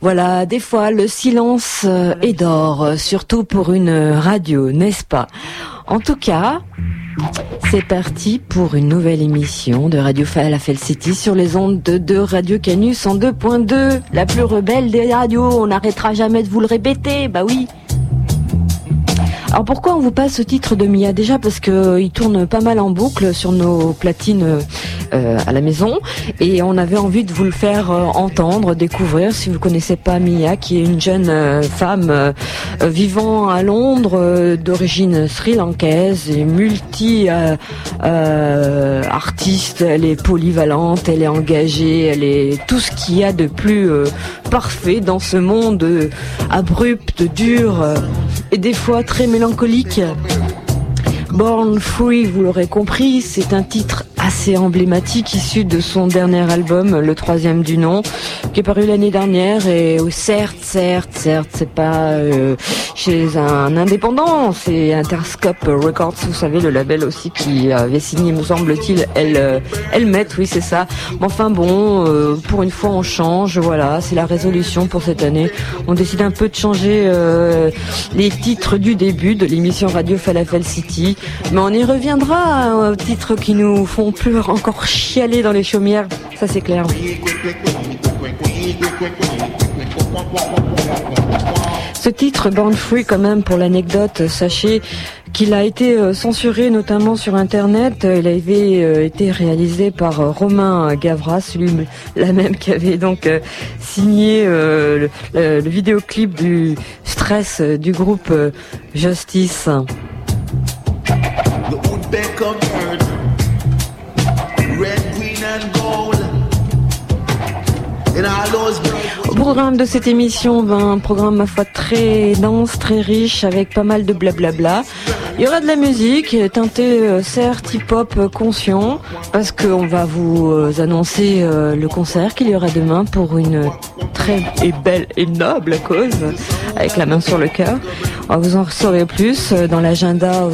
Voilà, des fois le silence euh, est d'or, euh, surtout pour une radio, n'est-ce pas? En tout cas, c'est parti pour une nouvelle émission de Radio Falafel City sur les ondes de, Radio Canus en 2.2, la plus rebelle des radios. On n'arrêtera jamais de vous le répéter, bah oui. Alors pourquoi on vous passe ce titre de Mia? Déjà parce qu'il euh, tourne pas mal en boucle sur nos platines euh, à la maison. Et on avait envie de vous le faire euh, entendre, découvrir si vous connaissez pas Mia qui est une jeune euh, femme vivant à Londres d'origine sri-lankaise et multi artiste, elle est polyvalente, elle est engagée, elle est tout ce qu'il y a de plus parfait dans ce monde abrupt, dur et des fois très Born Free, vous l'aurez compris, c'est un titre assez emblématique issu de son dernier album, le troisième du nom, qui est paru l'année dernière. Et oh, certes, certes, certes, c'est pas euh, chez un indépendant, c'est Interscope Records, vous savez, le label aussi qui avait signé, me semble-t-il, elle, euh, elle met, oui, c'est ça. Mais enfin bon, euh, pour une fois, on change, voilà, c'est la résolution pour cette année. On décide un peu de changer les titres du début de l'émission Radio Falafel City, mais on y reviendra aux titres qui nous font plus encore chialer dans les chaumières, ça c'est clair. Ce titre, Born Free, quand même, pour l'anecdote, sachez qu'il a été euh, censuré notamment sur Internet. Il avait euh, été réalisé par euh, Romain Gavras, celui la même qui avait donc signé le, le vidéoclip du stress du groupe Justice. Programme de cette émission, ben, un programme ma foi très dense, très riche, avec pas mal de blablabla. Il y aura de la musique, teintée euh, certes hip-hop euh, conscient, parce qu'on va vous euh, annoncer le concert qu'il y aura demain pour une très belle et noble cause, avec la main sur le cœur. Vous en saurez plus dans l'agenda.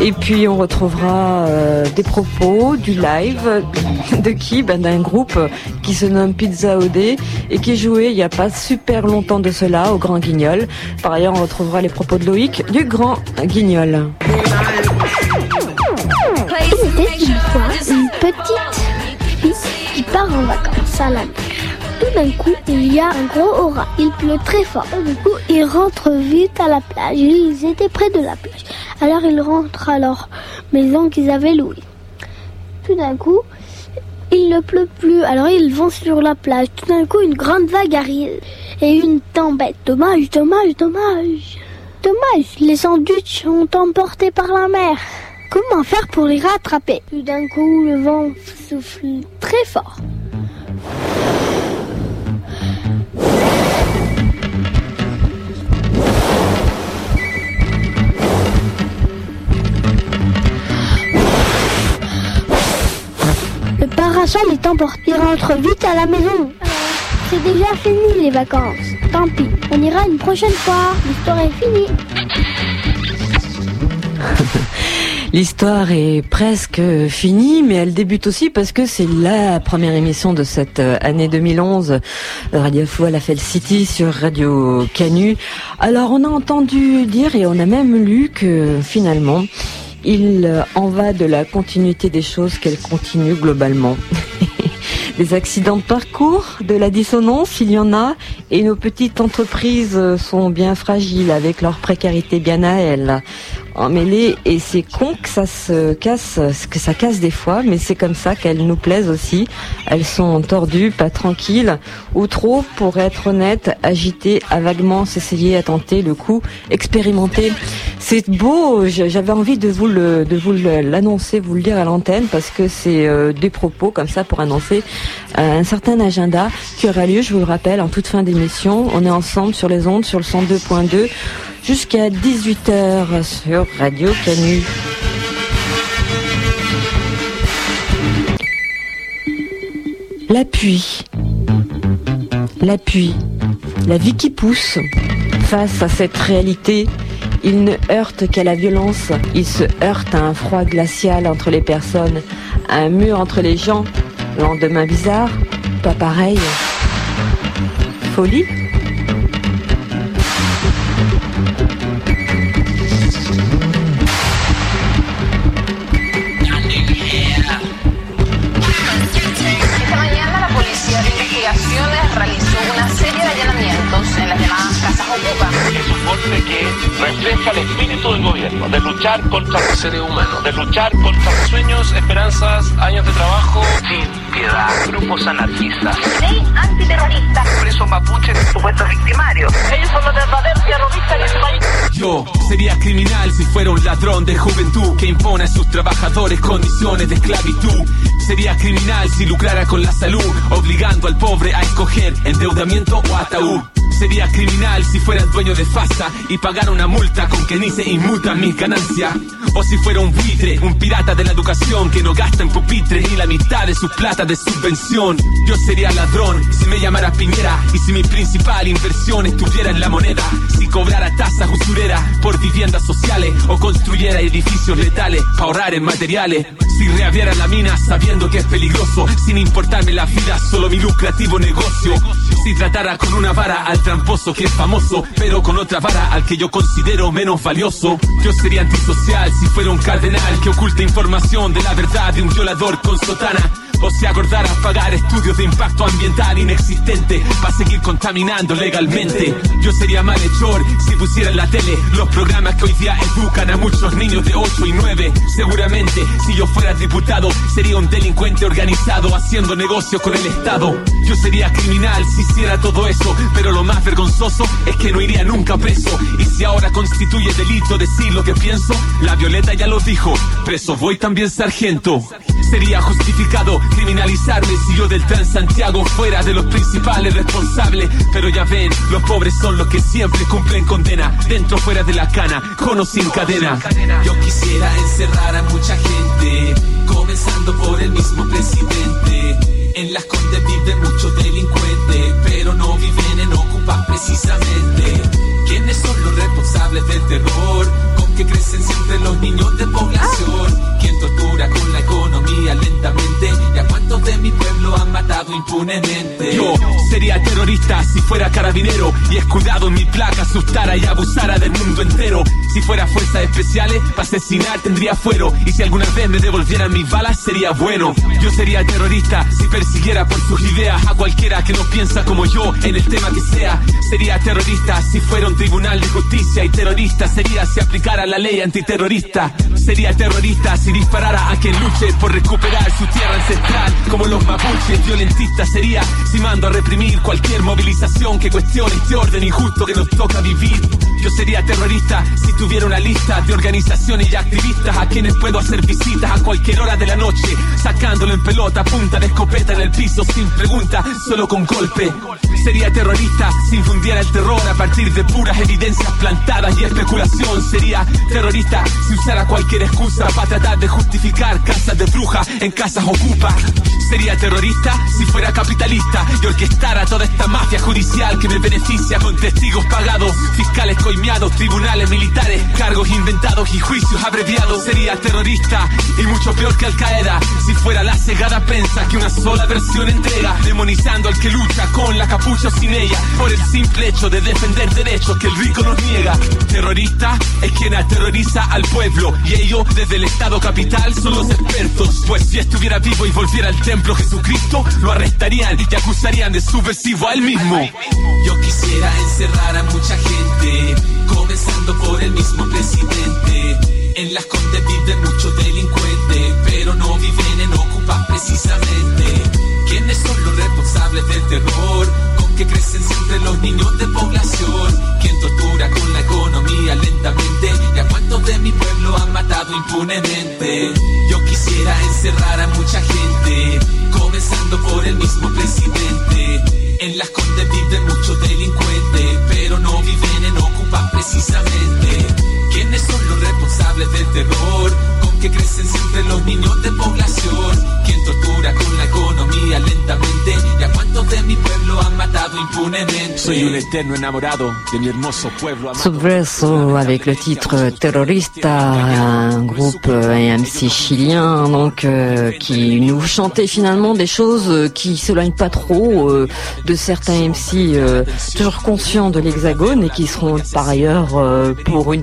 Et puis on retrouvera des propos, du live, de qui? Ben, D'un groupe qui se nomme Pizza OD et qui jouait il n'y a pas super longtemps de cela au Grand Guignol. Par ailleurs, on retrouvera les propos de Loïc du Grand Guignol. une petite fille qui part en vacances à la mer. Tout d'un coup, il y a un gros orage. Il pleut très fort. Du coup, ils rentrent vite à la plage. Ils étaient près de la plage. Alors, ils rentrent à leur maison qu'ils avaient louée. Tout d'un coup, il ne pleut plus. Alors, ils vont sur la plage. Tout d'un coup, une grande vague arrive. Et une tempête. Dommage, dommage, dommage. Dommage, les sandwichs sont emportés par la mer. Comment faire pour les rattraper? Tout d'un coup, le vent souffle très fort. Fini les vacances. Tant pis, on ira une prochaine fois. L'histoire est finie. L'histoire est presque finie, mais elle débute aussi parce que c'est la première émission de cette euh, année 2011. Radio Fou à la Fell City sur Radio Canu. Alors on a entendu dire et on a même lu que finalement, il en va de la continuité des choses qu'elle continue globalement. des accidents de parcours, de la dissonance, il y en a, et nos petites entreprises sont bien fragiles avec leur précarité bien à elles emmêlées et c'est con que ça se casse, que ça casse des fois, mais c'est comme ça qu'elles nous plaisent aussi. Elles sont tordues, pas tranquilles, ou trop, pour être honnête, agitées, à vaguement s'essayer à tenter le coup, expérimenter. C'est beau, j'avais envie de vous le, de vous l'annoncer, vous le dire à l'antenne, parce que c'est euh, des propos comme ça pour annoncer euh, un certain agenda qui aura lieu, je vous le rappelle, en toute fin d'émission. On est ensemble sur les ondes, sur le 102.2 jusqu'à 18h sur Radio Canu. L'appui. L'appui. La vie qui pousse. Face à cette réalité, il ne heurte qu'à la violence. Il se heurte à un froid glacial entre les personnes, à un mur entre les gens. Lendemain bizarre, pas pareil. Folie realizar. Refleja el espíritu del gobierno, de luchar contra el ser humano, de luchar contra sueños, esperanzas, años de trabajo, sin piedad, grupos anarquistas, ley antiterrorista, presos mapuches, supuestos victimarios. Ellos son los verdaderos terroristas del país. Yo sería criminal si fuera un ladrón de juventud que impone a sus trabajadores condiciones de esclavitud. Sería criminal si lucrara con la salud, obligando al pobre a escoger endeudamiento o ataúd. Sería criminal si fuera el dueño de FASA y pagara una multa con que ni se inmuta mis ganancias. O si fuera un buitre, un pirata de la educación que no gasta en pupitre ni la mitad de su plata de subvención. Yo sería ladrón si me llamara Piñera y si mi principal inversión estuviera en la moneda. Si cobrara tasas usureras por viviendas sociales o construyera edificios letales para ahorrar en materiales. Si reabriera la mina sabiendo que es peligroso, sin importarme la vida, solo mi lucrativo negocio. Si tratara con una vara al tramposo que es famoso, pero con otra vara al que yo considero menos valioso. Yo sería antisocial si fuera un cardenal que oculta información de la verdad de un violador con sotana o se acordara pagar estudios de impacto ambiental inexistente para seguir contaminando legalmente. Yo sería malhechor si pusiera en la tele los programas que hoy día educan a muchos niños de 8 y 9. Seguramente, si yo fuera diputado, sería un delincuente organizado haciendo negocios con el Estado. Yo sería criminal si hiciera todo eso, pero lo más vergonzoso es que no iría nunca preso. Y si ahora constituye delito decir lo que pienso, la Violeta ya lo dijo, preso voy también sargento. Sería justificado criminalizarme si yo del Transantiago fuera de los principales responsables. Pero ya ven, los pobres son los que siempre cumplen condena, dentro fuera de la cana, con o sin cadena. Yo quisiera encerrar a mucha gente, comenzando por el mismo presidente. En las condes viven muchos delincuentes, pero no viven en ocupas precisamente. ¿Quiénes son los responsables del con que crecen siempre los niños de población. Quien tortura con la economía lentamente y a cuántos de mi pueblo han matado impunemente. Yo sería terrorista si fuera carabinero y escudado en mi placa asustara y abusara del mundo entero. Si fuera fuerzas especiales, para asesinar tendría fuero. Y si alguna vez me devolvieran mis balas, sería bueno. Yo sería terrorista si persiguiera por sus ideas a cualquiera que no piensa como yo en el tema que sea. Sería terrorista si fuera un tribunal de justicia. Y terrorista sería si aplicara la ley antiterrorista. Sería terrorista si disparara a quien luche por recuperar su tierra ancestral. Como los mapuches, violentista sería si mando a reprimir cualquier movilización que cuestione este orden injusto que nos toca vivir. Yo sería terrorista si tuviera una lista de organizaciones y activistas a quienes puedo hacer visitas a cualquier hora de la noche, sacándolo en pelota, punta de escopeta en el piso sin pregunta, solo con golpe. Sería terrorista si infundiera el terror a partir de evidencias plantadas y especulación. Sería terrorista si usara cualquier excusa para tratar de justificar casas de brujas en casas ocupas. Sería terrorista si fuera capitalista y orquestara toda esta mafia judicial que me beneficia con testigos pagados, fiscales coimeados, tribunales militares, cargos inventados y juicios abreviados. Sería terrorista y mucho peor que Al Qaeda si fuera la cegada prensa que una sola versión entrega, demonizando al que lucha con la capucha o sin ella por el simple hecho de defender derechos que el rico nos niega. Terrorista es quien aterroriza al pueblo y ellos desde el Estado capital son los expertos. Pues si estuviera vivo y volviera al templo Jesucristo, lo arrestarían y acusarían de subversivo a él mismo. Yo quisiera encerrar a mucha gente, comenzando por el mismo presidente. En las condes viven muchos delincuentes, pero no viven en ocupas precisamente. ¿Quiénes son los responsables del terror? Con que crecen siempre los niños de población. ¿Quién tortura con la economía lentamente? ¿Y a cuántos de mi pueblo han matado impunemente? Yo quisiera encerrar a mucha gente, comenzando por el mismo presidente. En las condes viven muchos delincuentes, pero no viven en ocupas precisamente. ¿Quiénes son los responsables del terror? Con que crecen siempre los niños de población. Subverso avec le titre Terrorista, un groupe euh, MC chilien donc euh, qui nous chantait finalement des choses qui s'éloignent pas trop euh, de certains MC euh, toujours conscients de l'hexagone et qui seront par ailleurs euh, pour une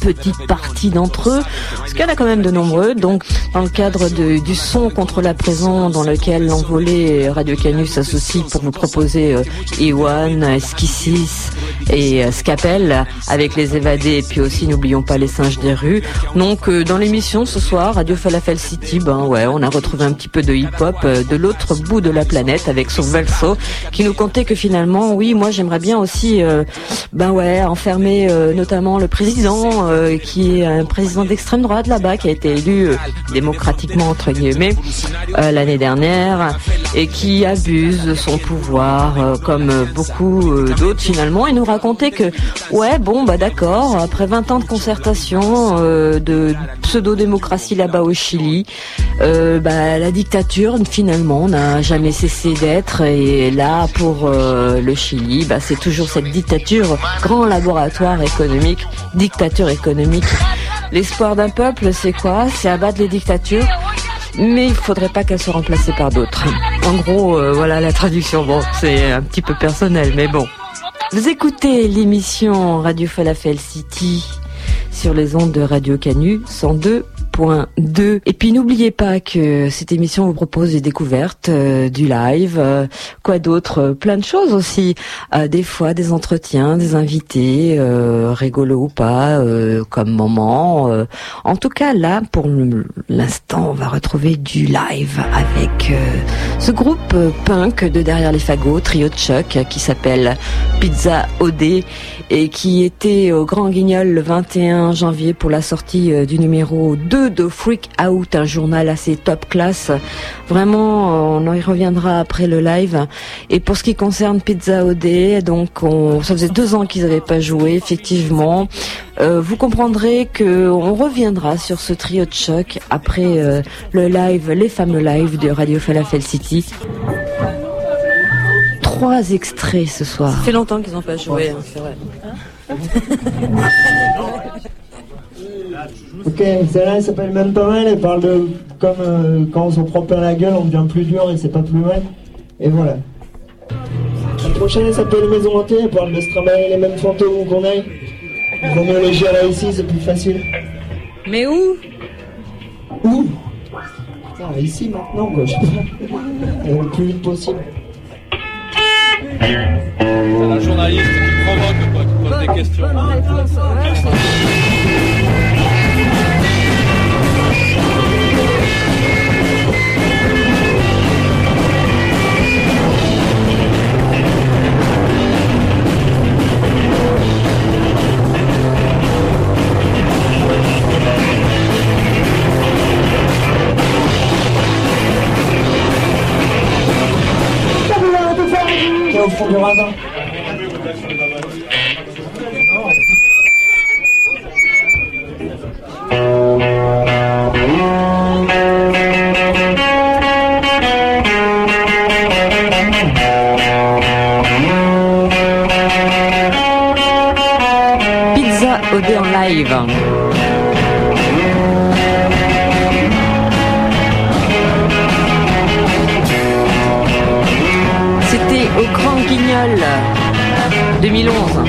petite partie d'entre eux, parce qu'il y en a quand même de nombreux. Donc dans le cadre de- du son contre la prison dans lequel l'envolé Radio Canus s'associe pour nous proposer euh, Iwan, Esquissis et euh, Scapel avec les évadés et puis aussi n'oublions pas les singes des rues. Donc euh, dans l'émission ce soir Radio Falafel City, ben ouais, on a retrouvé un petit peu de hip-hop euh, de l'autre bout de la planète avec son Verso qui nous contait que finalement oui, moi j'aimerais bien aussi ben ouais, enfermer notamment le président qui est un président d'extrême droite là-bas qui a été élu démocratiquement entre guillemets l'année dernière et qui abuse de son pouvoir comme beaucoup euh, d'autres. finalement et nous racontait que ouais bon bah d'accord après 20 ans de concertation euh, de pseudo-démocratie là-bas au Chili euh, bah, la dictature finalement n'a jamais cessé d'être. Et là pour euh, le Chili bah, c'est toujours cette dictature grand laboratoire économique dictature économique. L'espoir d'un peuple c'est quoi? C'est abattre les dictatures mais il faudrait pas qu'elle soit remplacée par d'autres. En gros, euh, voilà la traduction. Bon, c'est un petit peu personnel, mais bon. Vous écoutez l'émission Radio Falafel City sur les ondes de Radio Canu 102.2. Et puis n'oubliez pas que cette émission vous propose des découvertes, euh, du live, euh, quoi d'autre, euh, plein de choses aussi. Des fois des entretiens, des invités, rigolos ou pas, comme moment. En tout cas, là, pour l'instant, on va retrouver du live avec ce groupe punk de derrière les fagots, trio de choc, qui s'appelle Pizza OD et qui était au Grand Guignol le 21 janvier pour la sortie du numéro 2 de Freak Out, un journal assez top class. Vraiment, euh, on y reviendra après le live. Et pour ce qui concerne Pizza OD, donc on, ça faisait deux ans qu'ils n'avaient pas joué, effectivement. Euh, vous comprendrez que on reviendra sur ce trio de choc après euh, le live, les fameux lives de Radio Falafel City. Trois extraits ce soir. Ça fait longtemps qu'ils n'ont pas joué, hein, c'est vrai. Ok, celle-là elle s'appelle même pas mal, elle parle de comme euh, quand on s'en prend plein la gueule, on devient plus dur et c'est pas plus mal. Et voilà. La prochaine elle s'appelle Maison hantée, elle parle de se travailler les mêmes fantômes où qu'on aille. Il vaut mieux les gérer ici, c'est plus facile. Mais où? Où? Putain, ici maintenant quoi, je sais pas. Le plus vite possible. C'est la journaliste qui provoque, quoi, qui pose des questions. Qui est au 2011.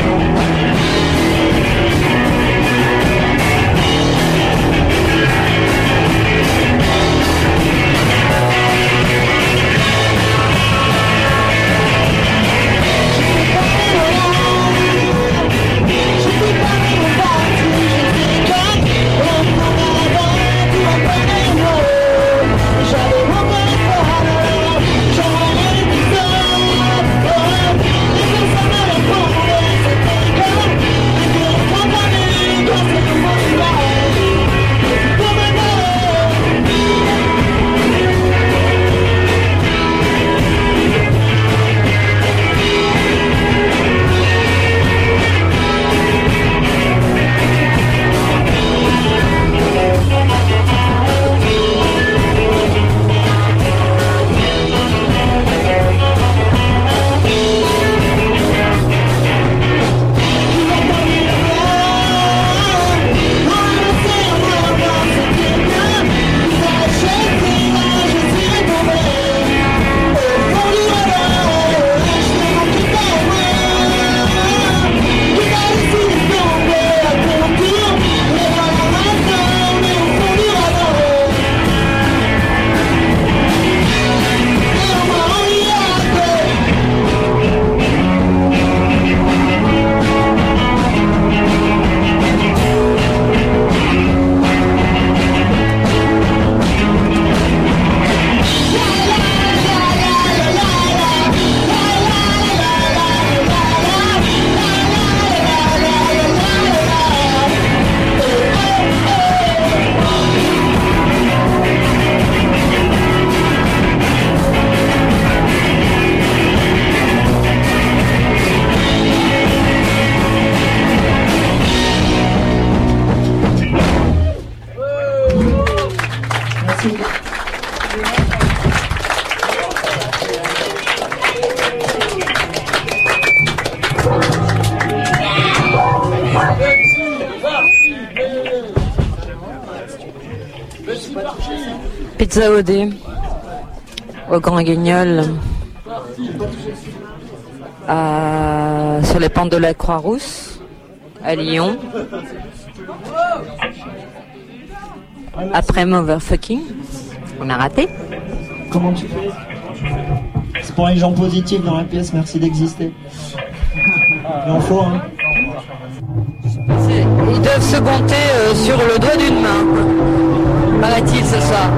Grand Guignol à- sur les pentes de la Croix-Rousse à Lyon. Après Motherfucking, on a raté. Comment tu fais? C'est pour les gens positifs dans la pièce, merci d'exister. Il en faut, hein. Ils doivent se compter euh, sur le doigt d'une main. Paraît-il ce soir.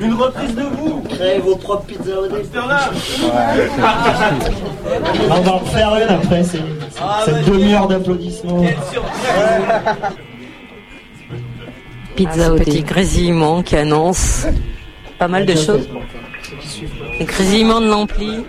Une reprise de vous. Créez vos propres pizzas au dé. On va en faire une après, c'est cette demi-heure d'applaudissements. Pizza au petit grésillement qui annonce pas mal de choses. Le grésillement de l'ampli.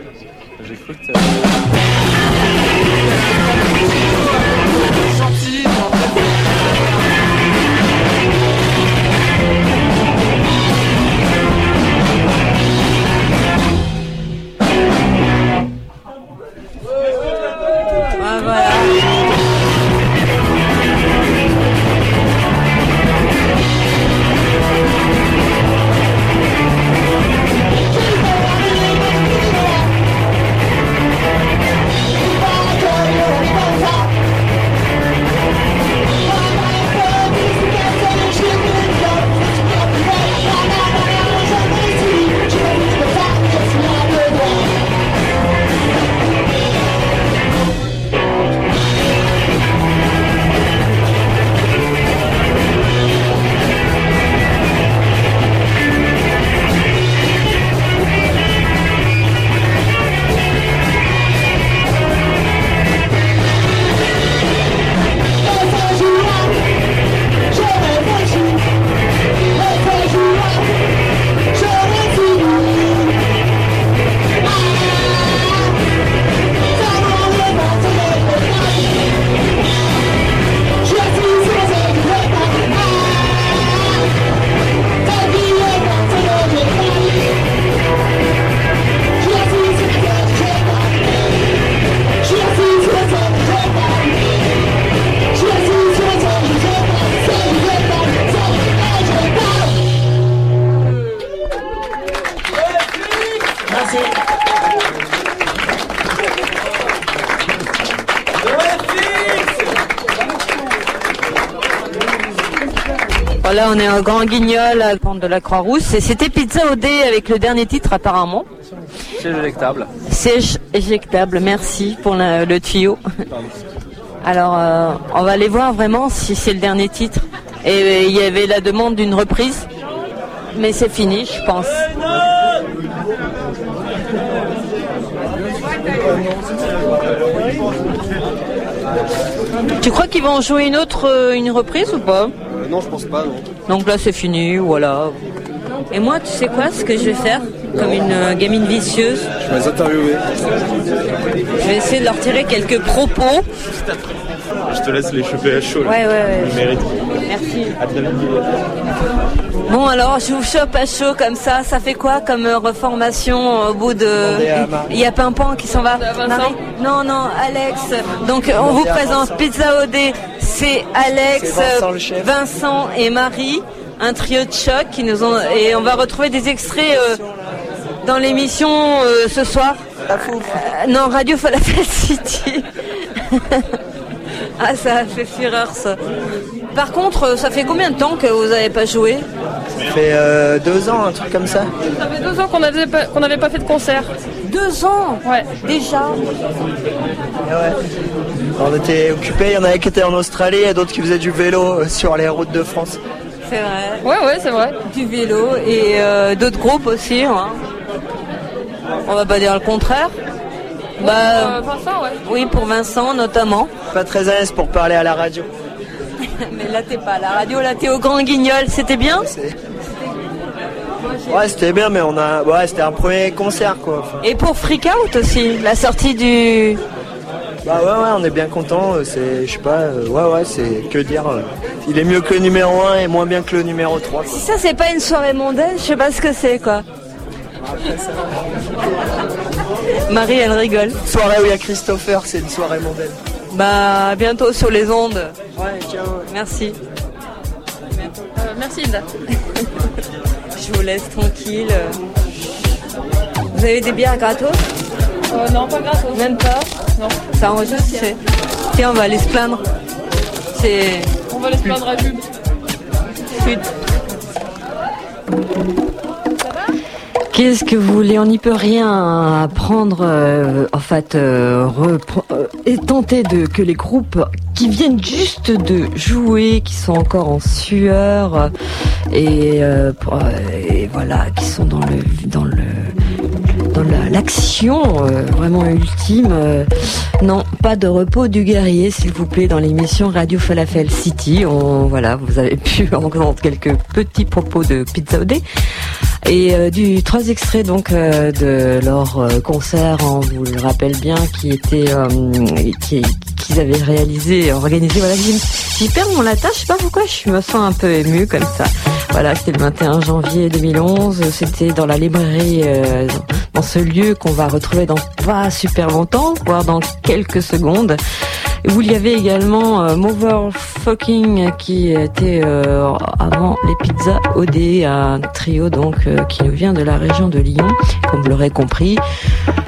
Grand guignol à la pente de la Croix-Rousse. Et c'était Pizza au dé avec le dernier titre apparemment. C'est éjectable. Siège éjectable, merci pour la- le tuyau. Alors, euh, on va aller voir vraiment si c'est le dernier titre. Et euh, il y avait la demande d'une reprise, mais c'est fini, je pense. Tu crois qu'ils vont jouer une autre, euh, une reprise ou pas? Non, je pense pas, non. Donc là, c'est fini, voilà. Et moi, tu sais quoi, ce que je vais faire Comme une euh, gamine vicieuse, Je vais les interviewer. je vais essayer de leur tirer quelques propos. Je te laisse les choper à chaud. là. Ouais, ouais, ouais. Merci. À très vite. Bon, alors, je vous chope à chaud comme ça. Ça fait quoi comme euh, reformation euh, au bout de. Il y a Pimpant qui s'en va. Marie Non, non, Alex. Donc, on vous présente Pizza OD. C'est Alex, Vincent, le chef. Vincent et Marie. Un trio de choc qui nous ont. Et on va retrouver des extraits euh, dans l'émission euh, ce soir. Euh, non, Radio Falafel City. ah, ça a fait fureur ça. Par contre, ça fait combien de temps que vous n'avez pas joué? Ça fait euh, deux ans, un truc comme ça. Ça fait deux ans qu'on n'avait pas, qu'on n'avait pas fait de concert. Deux ans Ouais. déjà. Ouais. On était occupés, il y en avait qui étaient en Australie et d'autres qui faisaient du vélo euh, sur les routes de France. C'est vrai. Ouais, ouais, c'est vrai. Du vélo et euh, d'autres groupes aussi. hein. On va pas dire le contraire. Euh, Bah, Vincent, ouais. oui, pour Vincent notamment. Pas très à l'aise pour parler à la radio. Mais là, t'es pas à la radio, là, t'es au Grand Guignol. C'était bien? Ouais, c'était bien, mais on a. Ouais, c'était un premier concert quoi. Enfin, Et pour Freak Out aussi, la sortie du. bah ouais, ouais, on est bien content. C'est, je sais pas, euh, ouais, ouais, c'est que dire. euh, il est mieux que le numéro 1 et moins bien que le numéro 3. quoi. Si ça, c'est pas une soirée mondaine, je sais pas ce que c'est, quoi. Marie, elle rigole. Soirée où il y a Christopher, c'est une soirée mondaine. Bah, à bientôt sur les ondes. Ouais, ciao. Merci. Euh, merci Hilda. Je vous laisse tranquille. Vous avez des bières gratos Euh, non, pas gratos. Même pas Non. Ça enregistre Tiens, on va aller se plaindre. C'est. On va aller se plaindre à pub. Chut. Qu'est-ce que vous voulez On n'y peut rien apprendre, euh, en fait, euh, euh, et tenter de que les groupes qui viennent juste de jouer, qui sont encore en sueur, et, euh, et voilà, qui sont dans le dans le l'action euh, vraiment ultime. euh, non, pas de repos du guerrier, s'il vous plaît, dans l'émission Radio Falafel City. On, voilà, vous avez pu entendre quelques petits propos de Pizza Odé. Et euh, du trois extraits donc de leur concert, on vous le rappelle bien, qui était qui qu'ils avaient réalisé, organisé. Voilà, j'y j'y perds mon latin. Je sais pas pourquoi, je me sens un peu émue comme ça. Voilà, c'était le 21 janvier 2011. C'était dans la librairie, euh, dans ce lieu qu'on va retrouver dans pas super longtemps, voire dans quelques secondes. Il y avait également euh, Motherfucking qui était euh, avant les pizzas OD, un trio donc euh, qui nous vient de la région de Lyon, comme vous l'aurez compris.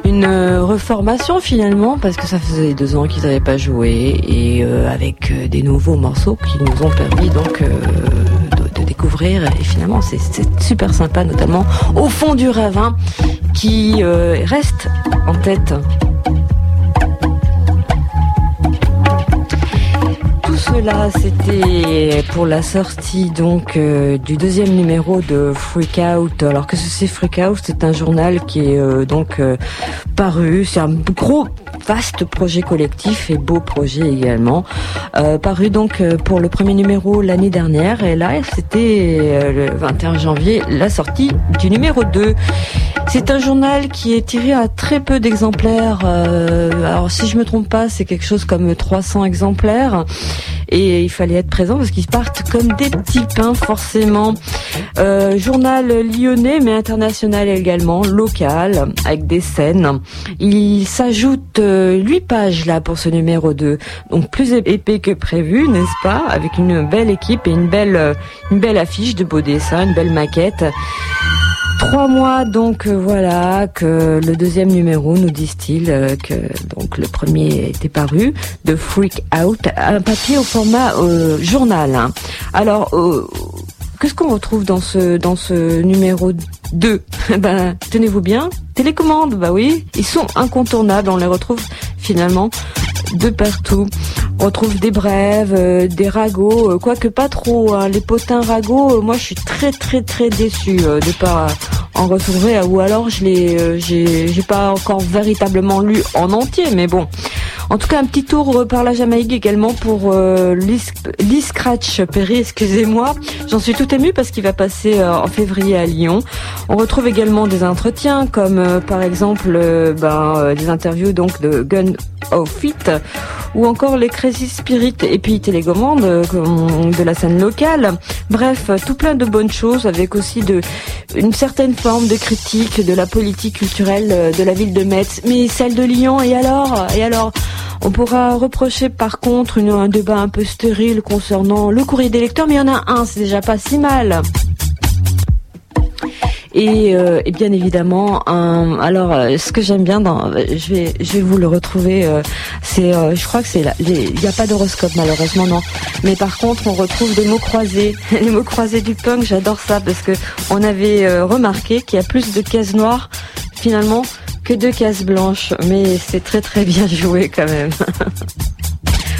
Une euh, reformation finalement parce que ça faisait deux ans qu'ils n'avaient pas joué et euh, avec euh, des nouveaux morceaux qui nous ont permis donc découvrir. Et finalement c'est super sympa notamment au fond du ravin qui euh, reste en tête cela, c'était pour la sortie donc euh, du deuxième numéro de Freak Out. Alors que c'est Freak Out, c'est un journal qui est euh, donc euh, paru. C'est un gros vaste projet collectif et beau projet également. Paru donc pour le premier numéro l'année dernière et là c'était le 21 janvier la sortie du numéro 2. C'est un journal qui est tiré à très peu d'exemplaires. alors si je me trompe pas, c'est quelque chose comme 300 exemplaires et il fallait être présent parce qu'ils partent comme des petits pains forcément. Euh, journal lyonnais mais international également, local, avec des scènes. Il s'ajoute euh, 8 pages là pour ce numéro 2, donc plus épais que prévu, n'est-ce pas? Avec une belle équipe et une belle, euh, une belle affiche de beaux dessins, une belle maquette. Trois mois donc euh, voilà que le deuxième numéro nous disent-ils euh, que donc le premier était paru de Freak Out un papier au format euh, journal. hein. Alors euh, qu'est-ce qu'on retrouve dans ce dans ce numéro 2 Ben tenez-vous bien, télécommande, bah oui, ils sont incontournables, on les retrouve finalement de partout. On retrouve des brèves, euh, des ragots, euh, quoique pas trop. hein. Les potins ragots, euh, moi je suis très très très déçue de pas en retrouver, ou alors je euh, j'ai pas encore véritablement lu en entier, mais bon. En tout cas, un petit tour par la Jamaïque également pour euh, Lee Scratch Perry, excusez-moi. J'en suis tout émue parce qu'il va passer en février à Lyon. On retrouve également des entretiens comme par exemple ben, des interviews donc de Gun of Fit ou encore les Crazy Spirit et puis Télécommande euh, de la scène locale. Bref, euh, tout plein de bonnes choses avec aussi de une certaine forme de critique de la politique culturelle euh, de la ville de Metz, mais celle de Lyon et alors? Et alors on pourra reprocher par contre un débat un peu stérile concernant le courrier des lecteurs, mais il y en a un, c'est déjà pas si mal. Et, euh, et bien évidemment, un, alors euh, ce que j'aime bien, dans, je vais, je vais vous le retrouver. euh, c'est, euh, je crois que c'est, il n'y a pas d'horoscope malheureusement non. Mais par contre, on retrouve des mots croisés, les mots croisés du punk. J'adore ça parce que on avait euh, remarqué qu'il y a plus de cases noires finalement que de cases blanches. Mais c'est très très bien joué quand même.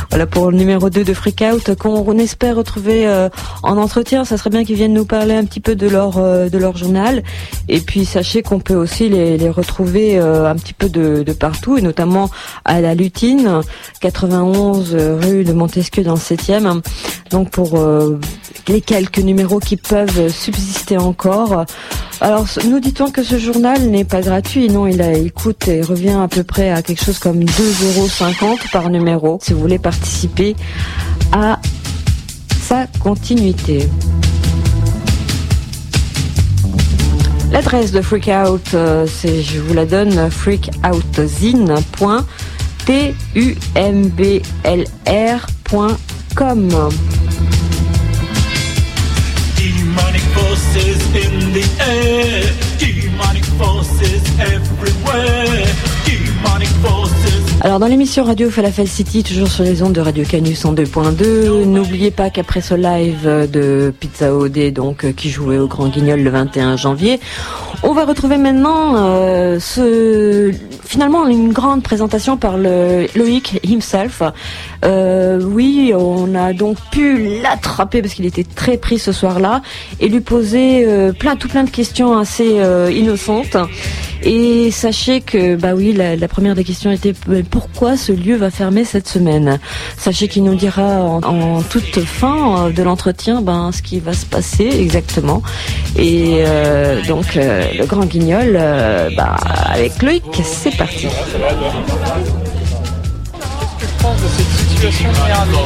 Voilà pour le numéro 2 de Freak Out qu'on on espère retrouver euh, en entretien. Ça serait bien qu'ils viennent nous parler un petit peu de leur euh, de leur journal. Et puis sachez qu'on peut aussi les, les retrouver euh, un petit peu de, de partout et notamment à la Lutine, 91 rue de Montesquieu dans le 7e. Donc pour euh, les quelques numéros qui peuvent subsister encore. Alors, nous dit-on que ce journal n'est pas gratuit, non, il, a, il coûte et revient à peu près à quelque chose comme 2,50€ par numéro, si vous voulez participer à sa continuité. L'adresse de Freak Out, euh, c'est, je vous la donne, freakoutzine.tumblr.com. Demonic forces in the air. Demonic forces everywhere, demonic forces Alors dans l'émission Radio Falafel City, toujours sur les ondes de Radio Canus en 2.2, n'oubliez pas qu'après ce live de Pizza OD, donc qui jouait au Grand Guignol le 21 janvier, on va retrouver maintenant euh, finalement une grande présentation par Loïc himself. Euh, oui, on a donc pu l'attraper parce qu'il était très pris ce soir-là et lui poser euh, plein tout plein de questions assez innocentes. Et sachez que, bah oui, la, première des questions était pourquoi ce lieu va fermer cette semaine. Sachez qu'il nous dira en, en toute fin euh, de l'entretien, ben ce qui va se passer exactement. Et euh, donc euh, le Grand Guignol, euh, bah, avec Loïc, c'est parti. pense de cette situation merdique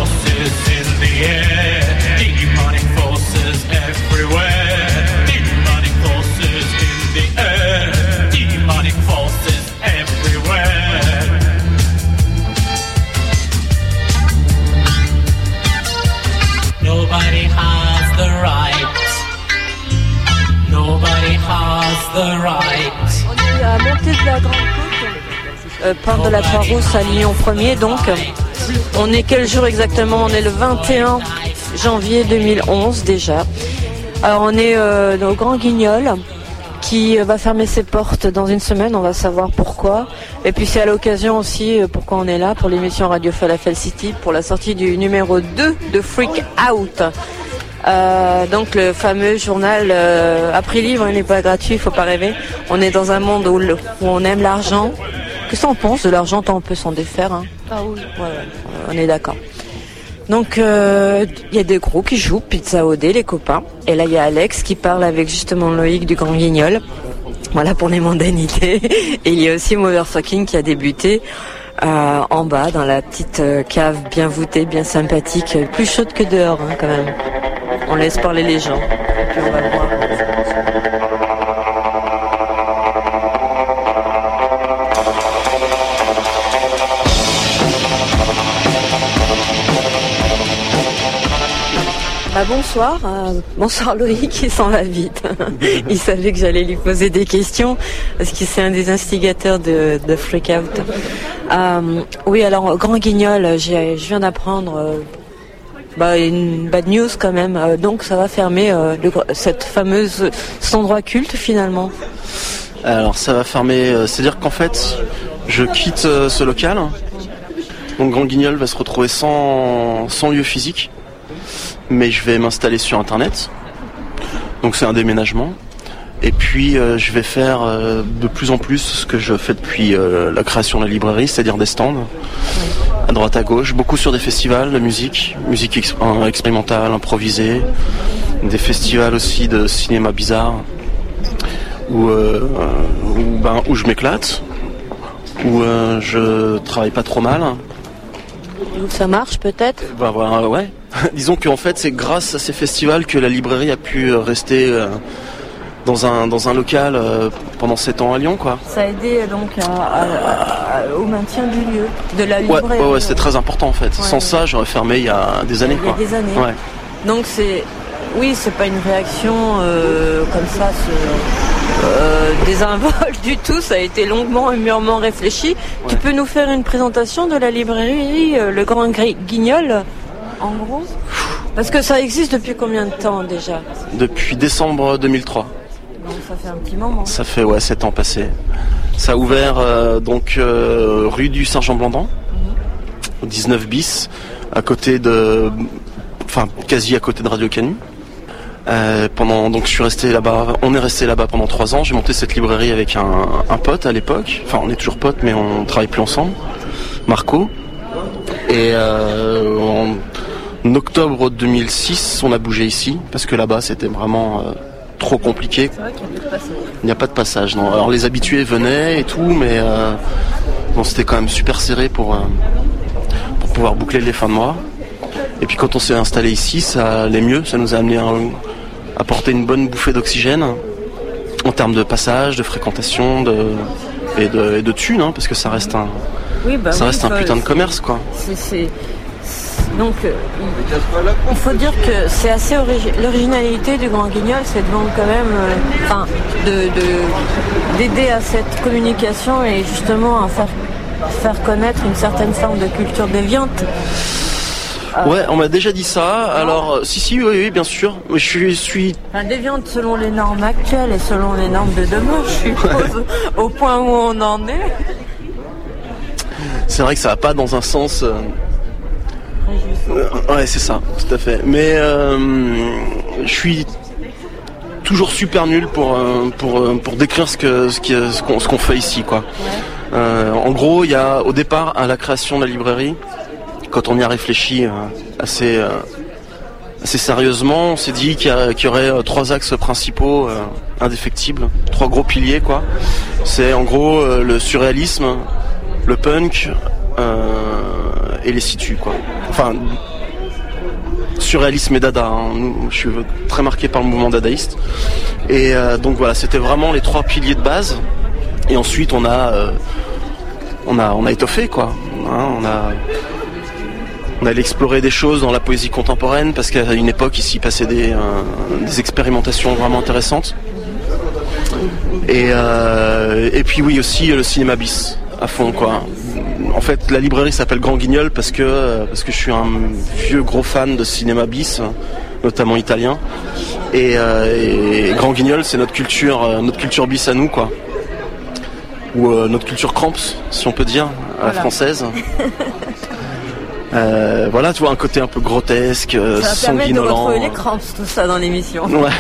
On est à montée de la Grande Côte, euh, de la Croix-Rousse à Lyon 1er donc. On est quel jour exactement? On est le 21 janvier 2011 déjà. Alors on est euh, au Grand Guignol qui euh, va fermer ses portes dans une semaine, on va savoir pourquoi. Et puis c'est à l'occasion aussi euh, pourquoi on est là pour l'émission Radio Falafel City pour la sortie du numéro 2 de Freak Out. Euh, donc le fameux journal euh, libre, il n'est pas gratuit, il faut pas rêver. On est dans un monde où, le- où on aime l'argent. Qu'est-ce qu'on pense de l'argent? Tant on peut s'en défaire. Hein. Ouais, ouais, on est d'accord. Donc euh, il y a des gros qui jouent, Pizza OD, les copains. Et là il y a Alex qui parle avec justement Loïc du Grand Guignol. Voilà pour les mondanités. Et il y a aussi Motherfucking qui a débuté euh, en bas dans la petite euh, cave bien voûtée, bien sympathique, euh, plus chaude que dehors hein, quand même. On laisse parler les gens. Et puis on va le voir. Bah bonsoir, euh, bonsoir Loïc, il s'en va vite. il savait que j'allais lui poser des questions parce que c'est un des instigateurs de, de Freak Out. Euh, oui, alors Grand Guignol, je viens d'apprendre euh, bah, une bad news quand même. Euh, donc ça va fermer euh, cette fameuse cet endroit culte finalement. Alors ça va fermer, euh, c'est-à-dire qu'en fait, je quitte euh, ce local. Donc Grand Guignol va se retrouver sans, sans lieu physique, mais je vais m'installer sur Internet. Donc c'est un déménagement. Et puis euh, je vais faire euh, de plus en plus ce que je fais depuis euh, la création de la librairie, c'est-à-dire des stands à droite à gauche, beaucoup sur des festivals de musique, musique ex- expérimentale, improvisée, des festivals aussi de cinéma bizarre où, euh, où, ben, où je m'éclate, où euh, je travaille pas trop mal. Ça marche peut-être? Ben, voilà, ouais. Disons qu'en fait c'est grâce à ces festivals que la librairie a pu rester euh, dans, un, dans un local euh, pendant 7 ans à Lyon. Quoi. Ça a aidé euh, donc à- à- à- au maintien du lieu, de la Ouais, librairie. ouais, ouais, c'était très important en fait. Sans ça j'aurais fermé il y a des années. Il y a quoi. des années. Ouais. Donc c'est, oui, c'est pas une réaction euh, comme ça, euh, désinvolte du tout. Ça a été longuement et mûrement réfléchi. Tu peux nous faire une présentation de la librairie Le Grand Guignol, en gros Parce que ça existe depuis combien de temps déjà? Depuis décembre 2003. Donc ça fait un petit moment. Ça fait ouais 7 ans passés. Ça a ouvert euh, donc euh, rue du Saint-Jean-Blandan, au 19 bis, à côté de, enfin quasi à côté de Radio Canu. Euh, pendant donc je suis resté là-bas, on est resté là-bas pendant trois ans. J'ai monté cette librairie avec un, un pote à l'époque. Enfin on est toujours potes mais on travaille plus ensemble. Marco. Et en, octobre 2006 on a bougé ici parce que là-bas c'était vraiment trop compliqué. C'est vrai qu'il y a plus de passage. Il n'y a pas de passage, non. Alors les habitués venaient et tout, mais euh, bon, c'était quand même super serré pour, euh, pour pouvoir boucler les fins de mois. Et puis quand on s'est installé ici, ça allait mieux, ça nous a amené à apporter une bonne bouffée d'oxygène en termes de passage, de fréquentation de, et, de, et de thunes, hein, parce que ça reste un, Oui, bah ça oui, reste un putain de commerce, quoi. C'est- Donc euh, il faut dire que c'est assez origi- l'originalité du Grand Guignol, c'est de vendre quand même, euh, enfin, d'aider à cette communication et justement à faire faire connaître une certaine forme de culture déviante. Ouais, on m'a déjà dit ça. Alors, euh, si, si, oui, oui, bien sûr. Je suis, suis Enfin, déviante selon les normes actuelles et selon les normes de demain, je suppose, au point où on en est. C'est vrai que ça va pas dans un sens. euh, ouais, c'est ça, tout à fait. Mais euh, je suis toujours super nul pour euh, pour euh, pour décrire ce que ce qui- ce qu'on qu'on fait ici, quoi. En gros, il y a au départ à la création de la librairie, quand on y a réfléchi assez assez sérieusement, on s'est dit qu'il y, y aurait trois axes principaux indéfectibles, trois gros piliers, quoi. C'est en gros le surréalisme, le punk et les situs quoi. Enfin surréalisme et dada. hein. Je suis très marqué par le mouvement dadaïste. Et euh, donc voilà, c'était vraiment les trois piliers de base. Et ensuite on a euh, on a étoffé quoi. Hein, on a on explorer des choses dans la poésie contemporaine parce qu'à une époque ici passait des, euh, expérimentations vraiment intéressantes. Et, et puis oui aussi le cinéma bis à fond quoi. En fait la librairie s'appelle Grand Guignol parce que parce que je suis un vieux gros fan de cinéma bis, notamment italien. Et, euh, et Grand Guignol c'est notre culture euh, notre culture bis à nous quoi. Ou euh, notre culture cramps si on peut dire à la française. Euh, voilà, tu vois, un côté un peu grotesque, Ça de sanguinolent. retrouver les cramps, tout ça dans l'émission. Ouais.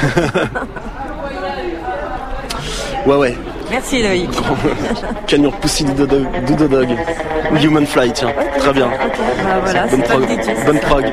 ouais, ouais. Merci Loïc. Can your pussy do the dog, do the dog? Human fly, tiens. Très bien. Bah voilà, Bonne prog. Bonne prog.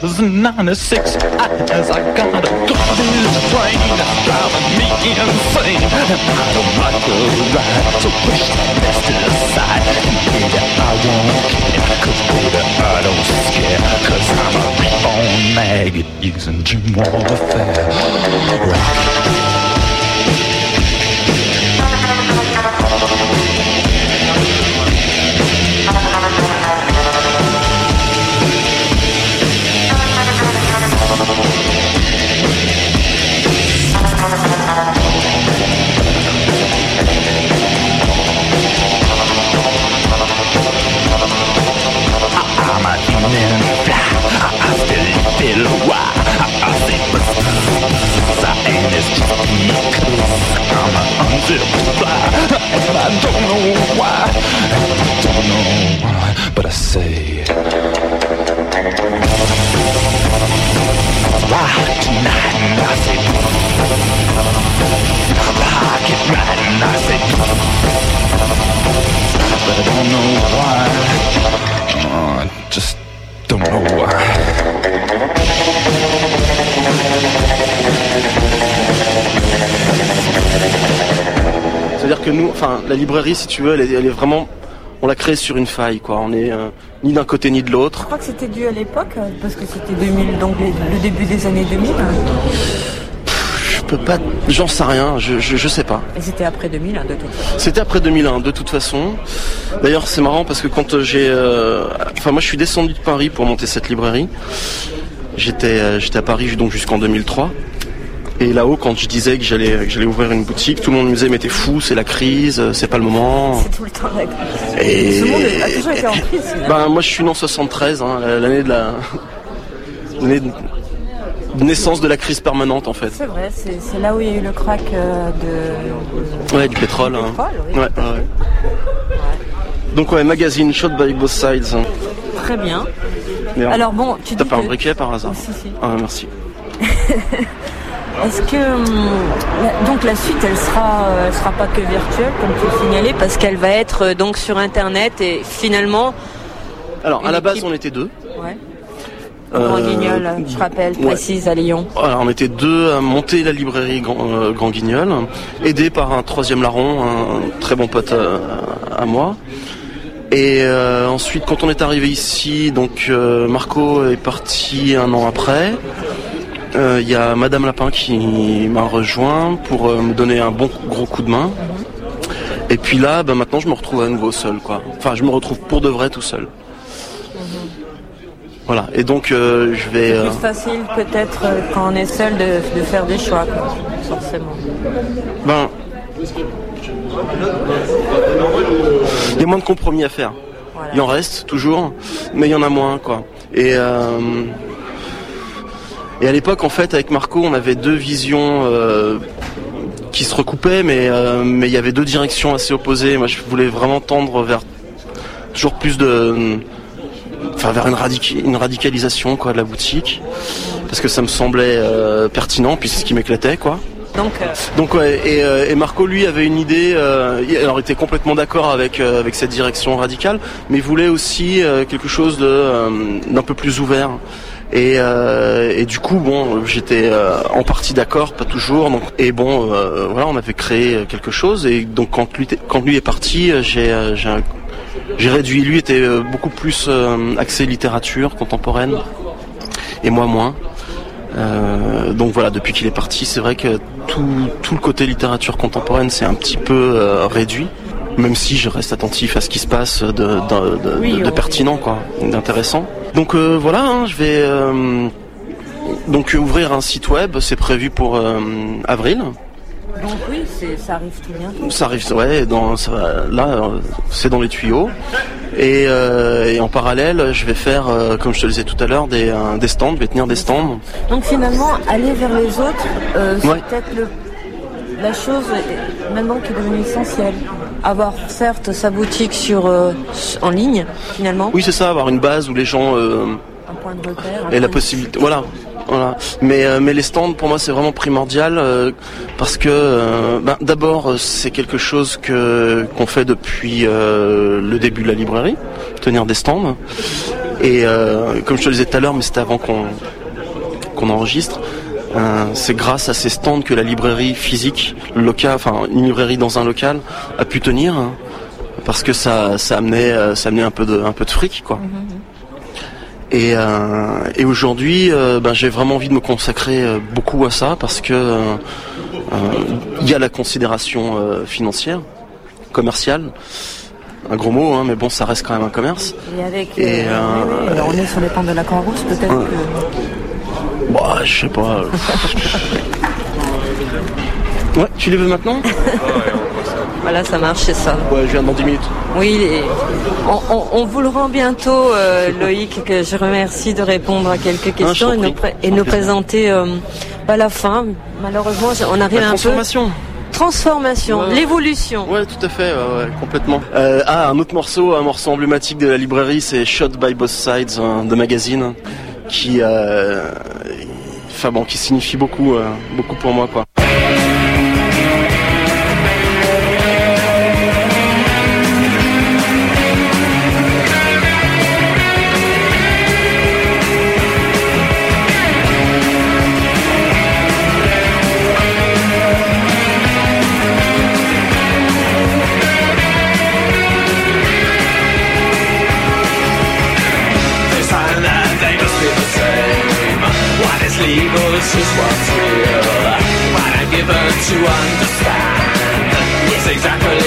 96 tears and 96 eyes. I got a garbage brain that's driving me insane, and I don't like the ride. So push that mess to the side, and baby, I won't care, 'cause baby, I don't scare, 'cause I'm a reborn maggot using gym warfare. Rock. I, I still feel why. I, I buzz, buzz, and it's just because I'm a unzipped fly. And I don't know why. And I don't know why. But I say. Rock tonight, and I say. Rock it right, and I say. But I don't know why. Oh, just don't know why. C'est-à-dire que nous, enfin, la librairie, si tu veux, elle est, elle est vraiment, on l'a créée sur une faille, quoi. On est euh, ni d'un côté ni de Je l'autre. crois que c'était dû à l'époque, parce que c'était 2000, donc le début des années 2000. Je peux pas, j'en sais rien, je, je, je sais pas. Et c'était après 2000, hein, de toute façon. C'était après 2001, de toute façon. D'ailleurs, c'est marrant parce que quand j'ai, euh, enfin, moi, je suis descendu de Paris pour monter cette librairie. J'étais, euh, j'étais à Paris donc jusqu'en 2003. Et là-haut, quand je disais que j'allais, que j'allais ouvrir une boutique, tout le monde me disait mais t'es fou, c'est la crise, euh, c'est pas le moment. C'est tout le temps la crise. Et Ce monde a toujours été en crise, finalement. ben moi, je suis né en 73, hein, l'année de la, l'année de naissance de la crise permanente en fait. C'est vrai, c'est là où il y a eu le crack euh, de... Ouais, du pétrole. hein. pétrole, oui. Ouais, ouais, ouais. Donc ouais, magazine Shot by Both Sides. Très bien. Alors bon, tu T'as pas un que- briquet par hasard Oh, si, si. Ah merci. Est-ce que hum, donc la suite, elle sera, elle sera pas que virtuelle, comme tu le signalais, parce qu'elle va être euh, donc sur Internet et finalement, Alors, à la base, équipe. on était deux. Euh, Grand Guignol, je rappelle, ouais. précise à Lyon. Voilà, on était deux à monter la librairie Grand, euh, Grand Guignol, aidé par un troisième larron, un très bon pote euh, à moi. Et euh, ensuite, quand on est arrivé ici, donc euh, Marco est parti un an après. Euh, Il y a Madame Lapin qui m'a rejoint pour me donner un bon gros coup de main. Et puis là, bah, maintenant, je me retrouve à nouveau seul, quoi. Enfin, je me retrouve pour de vrai tout seul. Voilà. Et donc, euh, je vais. C'est euh, plus facile peut-être euh, quand on est seul de, de faire des choix, quoi, forcément. Ben, il y a moins de compromis à faire. Voilà. Il en reste toujours, mais il y en a moins, quoi. Et euh, et à l'époque, en fait, avec Marco, on avait deux visions euh, qui se recoupaient, mais euh, mais il y avait deux directions assez opposées. Moi, je voulais vraiment tendre vers toujours plus de, enfin, vers une, radic- une radicalisation, quoi, de la boutique, parce que ça me semblait euh, pertinent, puis c'est ce qui m'éclatait, quoi. Donc, euh, Donc ouais, et, euh, et Marco lui avait une idée, euh, alors il était complètement d'accord avec avec cette direction radicale, mais il voulait aussi quelque chose de d'un peu plus ouvert. Et, euh, et du coup bon, j'étais euh, en partie d'accord, pas toujours. Donc et bon, euh, voilà, on avait créé quelque chose. Et donc quand lui quand lui est parti, j'ai j'ai réduit. Lui était euh, beaucoup plus euh, axé littérature contemporaine et moi moins. Euh, donc voilà, depuis qu'il est parti, c'est vrai que tout, tout le côté littérature contemporaine c'est un petit peu euh, réduit, même si je reste attentif à ce qui se passe de, de, de- Oui, de- de on- pertinent, quoi, d'intéressant. Donc voilà, hein, je vais donc ouvrir un site web, c'est prévu pour avril. Donc oui, ça arrive tout bientôt. Ça arrive, ouais, dans, ça va- là, euh, c'est dans les tuyaux. Et, euh, et en parallèle, je vais faire, euh, comme je te le disais tout à l'heure, des, euh, des stands, je vais tenir des stands. Donc finalement, aller vers les autres, c'est Ouais. peut-être le- la chose maintenant qui est devenue essentielle. Avoir certes sa boutique sur en ligne, finalement, Oui, c'est ça, avoir une base où les gens un point de repère. un et la possibilité. Voilà. Mais, euh, mais les stands, pour moi, c'est vraiment primordial euh, parce que, euh, ben, d'abord, c'est quelque chose qu'on fait depuis le début de la librairie, tenir des stands. Et comme je te le disais tout à l'heure, mais c'était avant qu'on enregistre. c'est grâce à ces stands que la librairie physique, enfin une librairie dans un local, a pu tenir, hein, parce que ça, ça amenait, ça amenait un peu de, un peu de fric, quoi. Euh, et aujourd'hui, euh, ben, j'ai vraiment envie de me consacrer euh, beaucoup à ça parce que euh, euh, il y a la considération euh, financière, commerciale. Un gros mot, hein, mais bon, ça reste quand même un commerce. Et avec. Et, euh, euh, alors on est sur les pentes de la Croix-Rousse, peut-être que. Bah, je sais pas. ouais, tu les veux maintenant? Voilà, ça marche, c'est ça. Ouais, je viens dans 10 minutes. Oui, on, on- on vous le rend bientôt, euh, Loïc, que je remercie de répondre à quelques questions et nous, et nous présenter euh, pas la fin. Malheureusement, on arrive La un peu. transformation. Ouais. l'évolution. Ouais, tout à fait, ouais, ouais, complètement. Euh, ah, un autre morceau, un morceau emblématique de la librairie, c'est Shot by Both Sides de magazine, qui, euh, enfin bon, qui signifie beaucoup, euh, beaucoup pour moi, quoi. To understand. Is exactly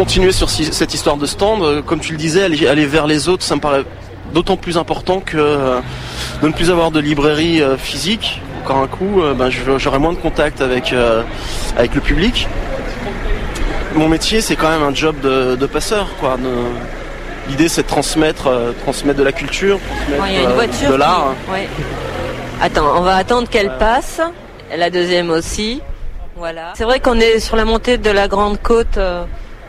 continuer sur cette histoire de stand, euh, comme tu le disais, aller, aller vers les autres, ça me paraît d'autant plus important que euh, de ne plus avoir de librairie euh, physique. Encore un coup, ben, j'aurai moins de contact avec avec le public. Mon métier, c'est quand même un job de, de passeur, quoi. de- L'idée, c'est de transmettre, euh, transmettre de la culture, transmettre Ouais, euh, de qui- l'art. ouais. Attends, on va attendre qu'elle passe. La deuxième aussi. Voilà. C'est vrai qu'on est sur la montée de la Grande Côte euh,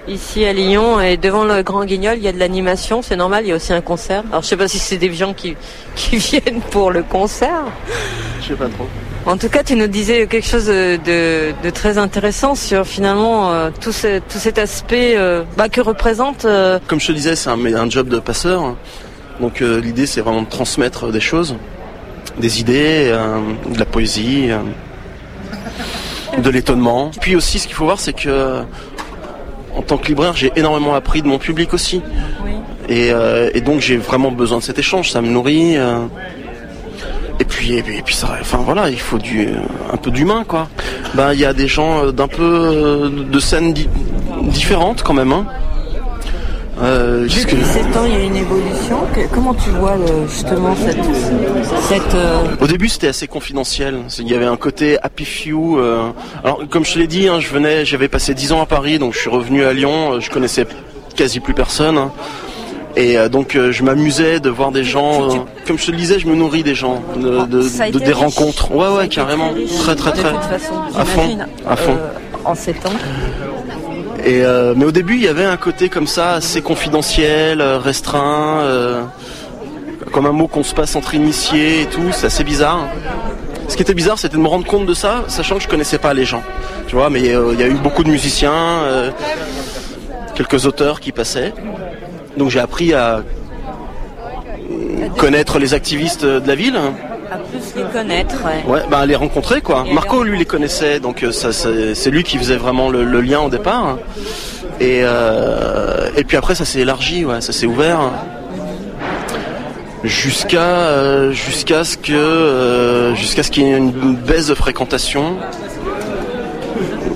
ici à Lyon et devant le Grand Guignol, il y a de l'animation. C'est normal. Il y a aussi un concert. Alors je sais pas si c'est des gens qui qui viennent pour le concert. Je sais pas trop. En tout cas, tu nous disais quelque chose de, de- très intéressant sur finalement euh, tout, ce- tout cet aspect euh, bah, que représente. euh, Comme je te disais, c'est un, un job de passeur. Donc l'idée, c'est vraiment de transmettre des choses, des idées, de la poésie, de l'étonnement. Puis aussi, ce qu'il faut voir, c'est que en tant que libraire, j'ai énormément appris de mon public aussi. Et, euh, et donc j'ai vraiment besoin de cet échange, ça me nourrit. euh. et puis et puis, et puis ça, enfin voilà, il faut du un peu d'humain quoi. Ben il y a des gens euh, d'un peu euh, de scènes di- différentes quand même. Hein. Euh, que- Depuis 7 ans, il y a une évolution. Que- comment tu vois le- justement cette, cette euh, Au début, c'était assez confidentiel. Il y avait un côté happy few. euh. Alors, comme je te l'ai dit, hein, je venais, j'avais passé 10 ans à Paris, donc je suis revenu à Lyon. euh, Je connaissais quasi plus personne. hein. Et euh, donc, euh, je m'amusais de voir des gens. euh, comme je te le disais, je me nourris des gens, de, de- Ça a de- été des riche. rencontres. Ouais, ouais, carrément, très, très, très. Façon, À fond, à fond. euh, en 7 ans. Et euh, mais au début, il y avait un côté comme ça, assez confidentiel, euh, restreint, euh, comme un mot qu'on se passe entre initiés et tout. C'est assez bizarre. Ce qui était bizarre, c'était de me rendre compte de ça, sachant que je connaissais pas les gens. Tu vois, mais euh, il y a eu beaucoup de musiciens, euh, quelques auteurs qui passaient. Donc j'ai appris à connaître les activistes de la ville. À plus les connaître. ouais. Ouais, bah à les rencontrer quoi. Marco lui les connaissait, donc euh, ça c'est lui qui faisait vraiment le, le lien au départ. Et euh, et puis après ça s'est élargi, ouais, ça s'est ouvert jusqu'à euh, jusqu'à ce que euh, jusqu'à ce qu'il y ait une baisse de fréquentation.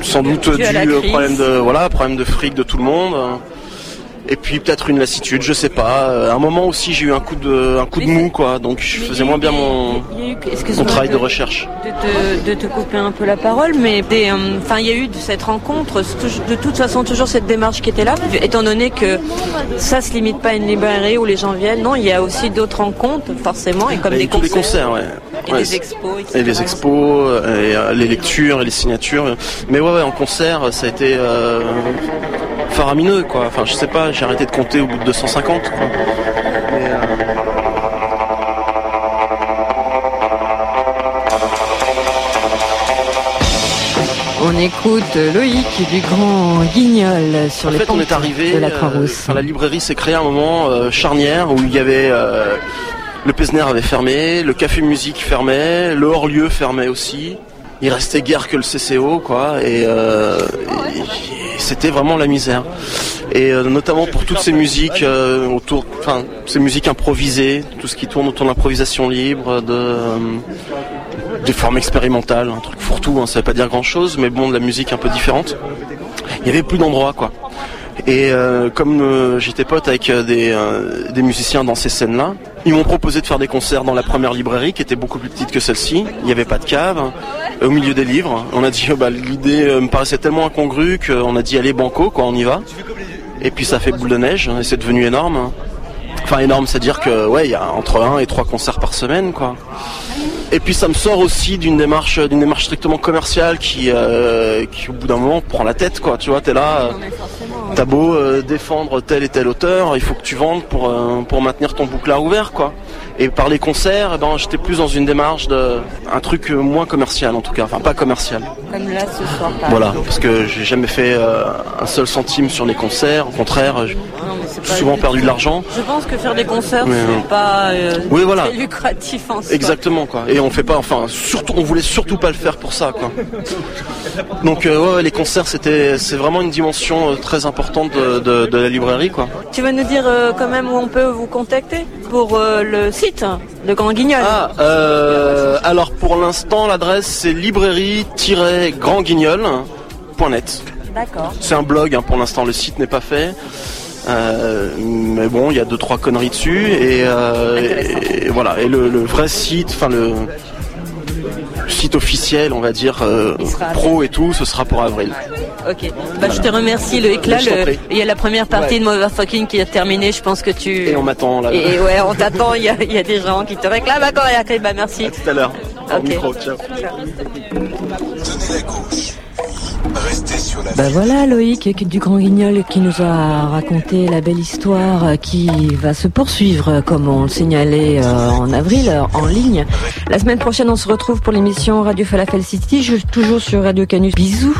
Sans doute Dû problème de voilà problème de fric de tout le monde. Et puis peut-être une lassitude, je sais pas. Euh, À un moment aussi j'ai eu un coup de un coup de mou quoi, donc je faisais moins bien mon mon travail de de- recherche. de te, de te couper un peu la parole, mais des, euh, enfin, il y a eu cette rencontre, de toute façon toujours cette démarche qui était là, étant donné que ça se limite pas à une librairie où les gens viennent. Non, il y a aussi d'autres rencontres, forcément, et comme Et des concerts, concerts, ouais. et Ouais, des expos, etc. Et les expos, euh, et euh, les lectures et les signatures. Mais ouais, ouais, en concert, ça a été euh, faramineux, quoi. Enfin, je sais pas, j'ai arrêté de compter au bout de 250, quoi. Mais, euh, On écoute Loïc du Grand Guignol sur en les fait, on est arrivé. de la euh, Croix-Rousse. enfin, la librairie s'est créée à un moment euh, charnière où il y avait euh, le Pesner avait fermé, le Café Musique fermait, le hors-lieu fermait aussi. Il restait guère que le CCO, quoi, euh, et c'était vraiment la misère. Et euh, notamment pour toutes ces musiques euh, autour, enfin, ces musiques improvisées, tout ce qui tourne autour de l'improvisation libre, de euh, des formes expérimentales, un truc fourre-tout, hein, ça veut pas dire grand-chose, mais bon, de la musique un peu différente. Il y avait plus d'endroits, quoi. Et comme j'étais pote avec des, musiciens dans ces scènes-là, ils m'ont proposé de faire des concerts dans la première librairie, qui était beaucoup plus petite que celle-ci. Il n'y avait pas de cave, au milieu des livres. On a dit, bah, l'idée euh, me paraissait tellement incongrue qu'on a dit, allez, banco, quoi, on y va. Et puis ça fait boule de neige, et c'est devenu énorme. Enfin énorme, c'est-à-dire que ouais, il y a entre un et trois concerts par semaine, quoi. Et puis ça me sort aussi d'une démarche, d'une démarche strictement commerciale qui, euh, qui au bout d'un moment prend la tête, quoi. Tu vois, t'es là, euh, t'as beau euh, défendre tel et tel auteur, il faut que tu vendes pour euh, pour maintenir ton bouclard ouvert, quoi. Et par les concerts, eh ben j'étais plus dans une démarche de un truc moins commercial en tout cas, enfin pas commercial. Comme là ce soir. par Voilà, exemple. parce que j'ai jamais fait euh, un seul centime sur les concerts. Au contraire, j'ai souvent du perdu de l'argent. Je pense que faire des concerts, Mais, c'est pas Oui, voilà. très lucratif en soi. Exactement quoi. Et on fait pas, enfin surtout, on voulait surtout pas le faire pour ça quoi. Donc ouais, les concerts c'était, c'est vraiment une dimension très importante de, de- de la librairie quoi. Tu vas nous dire euh, quand même où on peut vous contacter pour euh, le site de Grand Guignol. Ah, euh, alors pour l'instant l'adresse c'est librairie-grand guignol loicfalafel.net. D'accord. C'est un blog, hein, pour l'instant le site n'est pas fait. Euh, mais bon, il y a deux trois conneries dessus et, euh, et voilà. Et le, le vrai site, enfin le, site officiel, on va dire euh, pro et tout, ce sera pour avril. Ok. Bah, je te remercie, le- il y a la première partie Ouais. de Motherfucking qui est terminée. Je pense que tu. Et on m'attend là. Et ouais, on t'attend. Il y, a- il y a des gens qui te réclament encore et après, bah merci. Tout à l'heure. Micro, ciao. Bah voilà Loïc du Grand Guignol qui nous a raconté la belle histoire qui va se poursuivre comme on le signalait euh, en avril euh, en ligne. La semaine prochaine on se retrouve pour l'émission Radio Falafel City, je- toujours sur Radio Canus. Bisous